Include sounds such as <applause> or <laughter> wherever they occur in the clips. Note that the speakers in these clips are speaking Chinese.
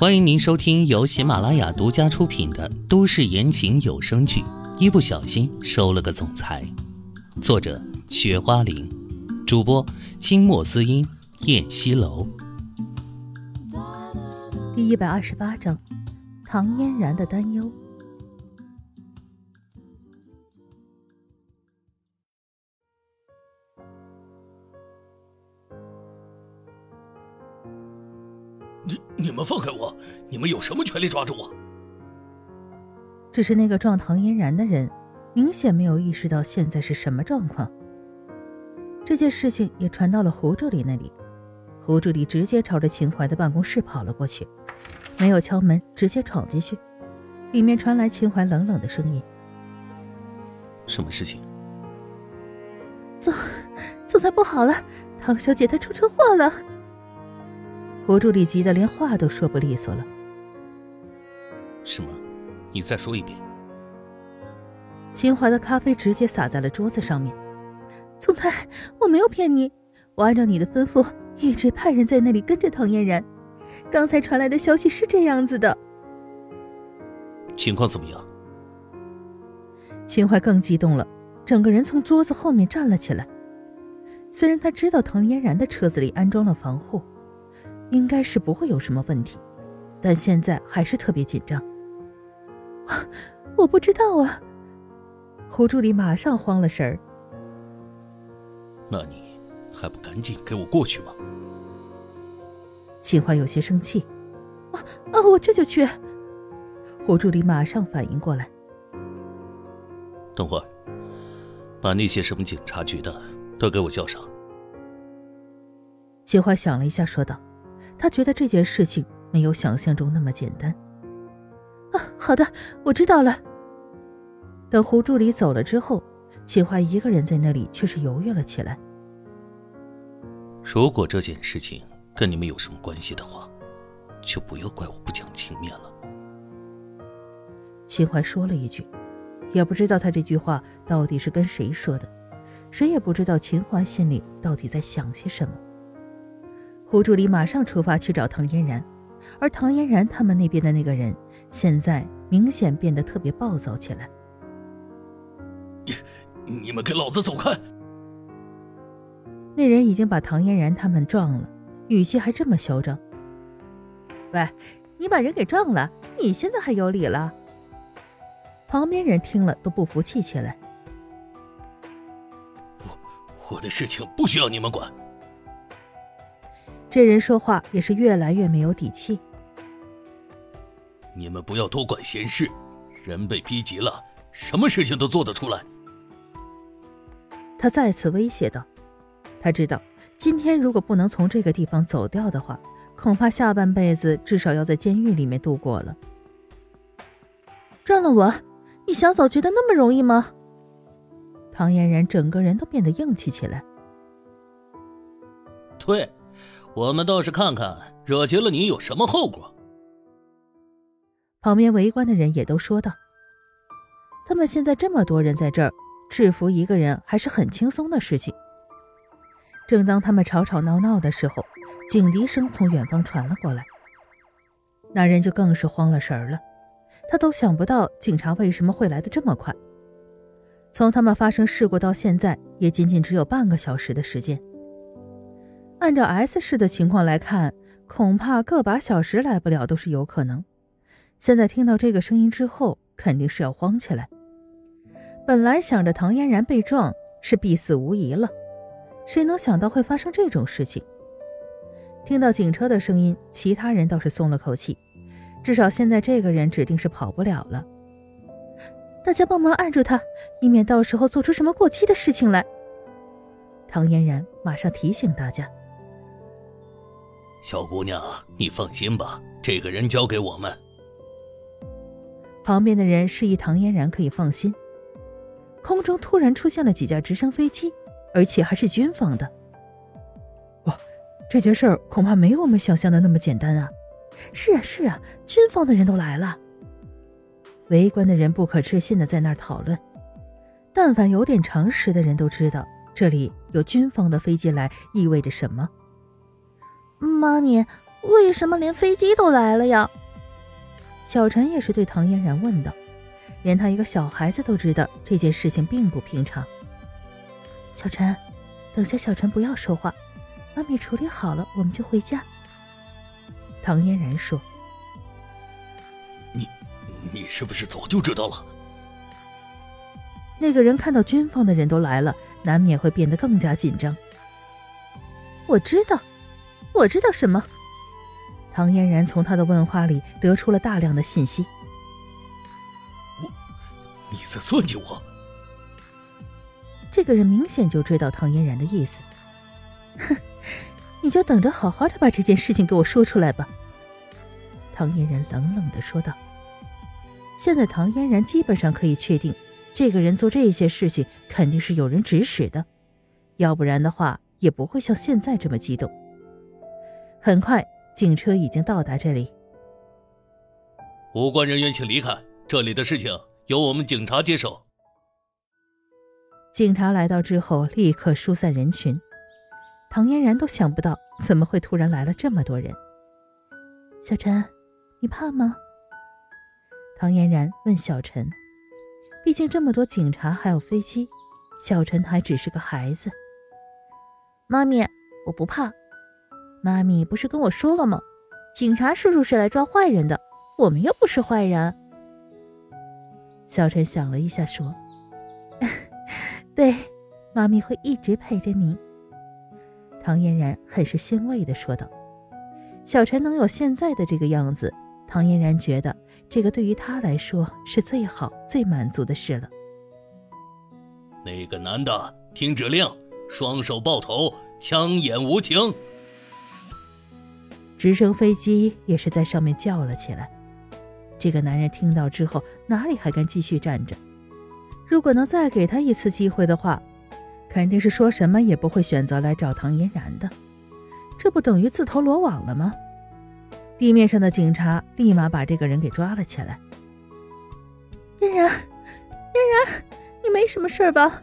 欢迎您收听由喜马拉雅独家出品的都市言情有声剧《一不小心收了个总裁》，作者：雪花玲，主播：清墨滋音、燕西楼。第一百二十八章，唐嫣然的担忧。们放开我！你们有什么权利抓住我？只是那个撞唐嫣然的人，明显没有意识到现在是什么状况。这件事情也传到了胡助理那里，胡助理直接朝着秦淮的办公室跑了过去，没有敲门，直接闯进去。里面传来秦淮冷冷的声音：“什么事情？”总总裁不好了，唐小姐她出车祸了。胡助理急得连话都说不利索了。什么？你再说一遍。秦淮的咖啡直接洒在了桌子上面。总裁，我没有骗你，我按照你的吩咐，一直派人在那里跟着唐嫣然。刚才传来的消息是这样子的。情况怎么样？秦淮更激动了，整个人从桌子后面站了起来。虽然他知道唐嫣然的车子里安装了防护。应该是不会有什么问题，但现在还是特别紧张。<laughs> 我不知道啊。胡助理马上慌了神儿。那你还不赶紧给我过去吗？秦淮有些生气。啊啊！我这就去。胡助理马上反应过来。等会儿，把那些什么警察局的都给我叫上。秦淮想了一下，说道。他觉得这件事情没有想象中那么简单。啊，好的，我知道了。等胡助理走了之后，秦淮一个人在那里却是犹豫了起来。如果这件事情跟你们有什么关系的话，就不要怪我不讲情面了。秦淮说了一句，也不知道他这句话到底是跟谁说的，谁也不知道秦淮心里到底在想些什么。胡助理马上出发去找唐嫣然，而唐嫣然他们那边的那个人现在明显变得特别暴躁起来。你你们给老子走开！那人已经把唐嫣然他们撞了，语气还这么嚣张。喂，你把人给撞了，你现在还有理了？旁边人听了都不服气起来。我我的事情不需要你们管。这人说话也是越来越没有底气。你们不要多管闲事，人被逼急了，什么事情都做得出来。他再次威胁道：“他知道，今天如果不能从这个地方走掉的话，恐怕下半辈子至少要在监狱里面度过了。”撞了我，你想走觉得那么容易吗？唐嫣然整个人都变得硬气起来。对。我们倒是看看惹急了你有什么后果。旁边围观的人也都说道：“他们现在这么多人在这儿，制服一个人还是很轻松的事情。”正当他们吵吵闹闹的时候，警笛声从远方传了过来。那人就更是慌了神儿了，他都想不到警察为什么会来的这么快。从他们发生事故到现在，也仅仅只有半个小时的时间。按照 S 市的情况来看，恐怕个把小时来不了都是有可能。现在听到这个声音之后，肯定是要慌起来。本来想着唐嫣然被撞是必死无疑了，谁能想到会发生这种事情？听到警车的声音，其他人倒是松了口气，至少现在这个人指定是跑不了了。大家帮忙按住他，以免到时候做出什么过激的事情来。唐嫣然马上提醒大家。小姑娘，你放心吧，这个人交给我们。旁边的人示意唐嫣然可以放心。空中突然出现了几架直升飞机，而且还是军方的。哇，这件事儿恐怕没我们想象的那么简单啊！是啊，是啊，军方的人都来了。围观的人不可置信的在那儿讨论。但凡有点常识的人都知道，这里有军方的飞机来意味着什么。妈咪，为什么连飞机都来了呀？小陈也是对唐嫣然问道。连他一个小孩子都知道这件事情并不平常。小陈，等下小陈不要说话，妈咪处理好了我们就回家。唐嫣然说：“你，你是不是早就知道了？”那个人看到军方的人都来了，难免会变得更加紧张。我知道，我知道什么？唐嫣然从他的问话里得出了大量的信息。我你在算计我？这个人明显就知道唐嫣然的意思。哼，<laughs> 你就等着好好的把这件事情给我说出来吧。唐嫣然冷冷的说道。现在唐嫣然基本上可以确定，这个人做这些事情肯定是有人指使的，要不然的话也不会像现在这么激动。很快，警车已经到达这里。无关人员请离开，这里的事情。由我们警察接手。警察来到之后，立刻疏散人群。唐嫣然都想不到，怎么会突然来了这么多人。小陈，你怕吗？唐嫣然问小陈。毕竟这么多警察还有飞机，小陈还只是个孩子。妈咪，我不怕。妈咪不是跟我说了吗？警察叔叔是来抓坏人的，我们又不是坏人。小陈想了一下，说：“ <laughs> 对，妈咪会一直陪着你。”唐嫣然很是欣慰的说道：“小陈能有现在的这个样子，唐嫣然觉得这个对于他来说是最好、最满足的事了。”那个男的听指令，双手抱头，枪眼无情。直升飞机也是在上面叫了起来。这个男人听到之后，哪里还敢继续站着？如果能再给他一次机会的话，肯定是说什么也不会选择来找唐嫣然的。这不等于自投罗网了吗？地面上的警察立马把这个人给抓了起来。嫣然，嫣然，你没什么事吧？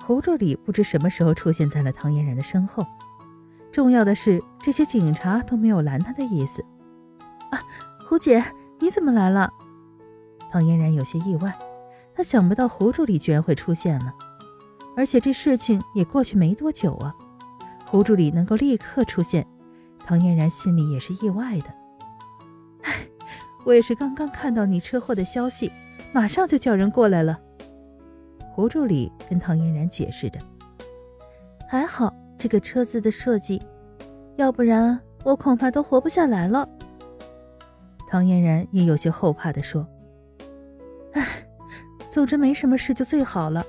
侯助理不知什么时候出现在了唐嫣然的身后。重要的是，这些警察都没有拦他的意思。啊！胡姐，你怎么来了？唐嫣然有些意外，她想不到胡助理居然会出现了，而且这事情也过去没多久啊。胡助理能够立刻出现，唐嫣然心里也是意外的。唉，我也是刚刚看到你车祸的消息，马上就叫人过来了。胡助理跟唐嫣然解释着，还好这个车子的设计，要不然我恐怕都活不下来了。唐嫣然也有些后怕地说：“哎，总之没什么事就最好了，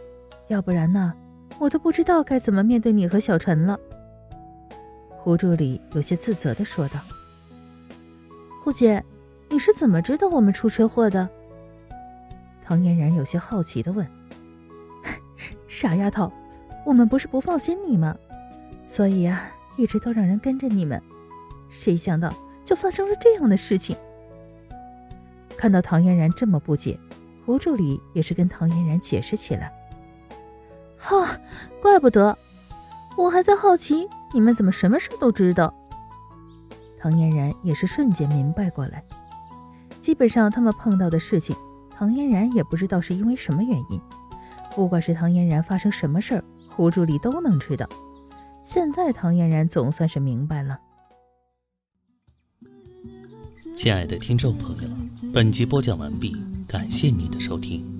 要不然呢，我都不知道该怎么面对你和小陈了。”胡助理有些自责的说道：“胡姐，你是怎么知道我们出车祸的？”唐嫣然有些好奇的问。<laughs> “傻丫头，我们不是不放心你吗？所以啊，一直都让人跟着你们，谁想到就发生了这样的事情。”看到唐嫣然这么不解，胡助理也是跟唐嫣然解释起来。哈，怪不得，我还在好奇你们怎么什么事都知道。唐嫣然也是瞬间明白过来，基本上他们碰到的事情，唐嫣然也不知道是因为什么原因。不管是唐嫣然发生什么事儿，胡助理都能知道。现在唐嫣然总算是明白了。亲爱的听众朋友，本集播讲完毕，感谢您的收听。